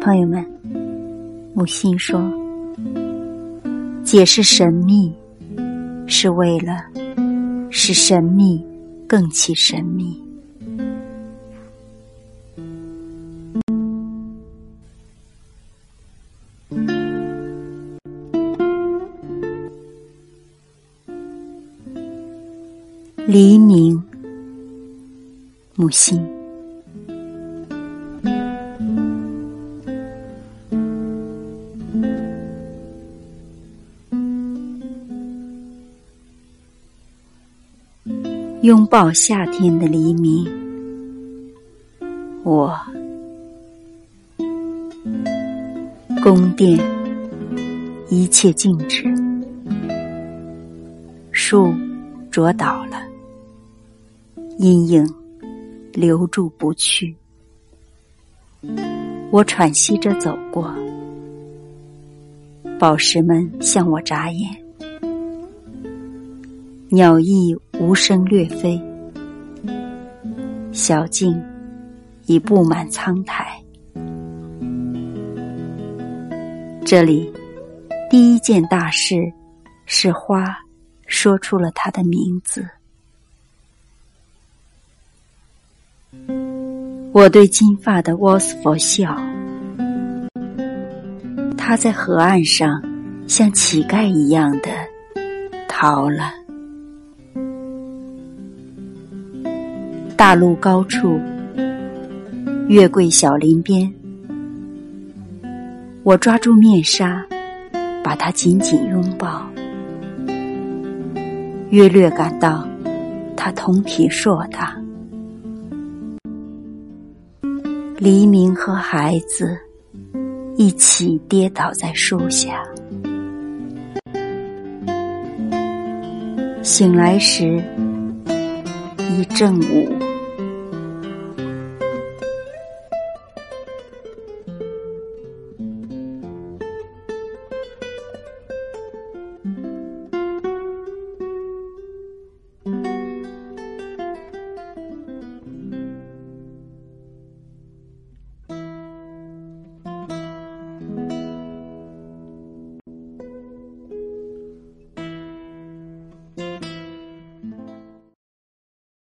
朋友们，母亲说：“解释神秘，是为了使神秘更其神秘。”黎明，木心。拥抱夏天的黎明，我宫殿一切静止，树着倒了。阴影留住不去，我喘息着走过，宝石们向我眨眼，鸟翼无声掠飞，小径已布满苍苔。这里第一件大事是花说出了它的名字。我对金发的沃斯佛笑，他在河岸上像乞丐一样的逃了。大路高处，月桂小林边，我抓住面纱，把它紧紧拥抱，约略感到它通体硕大。黎明和孩子一起跌倒在树下，醒来时已正午。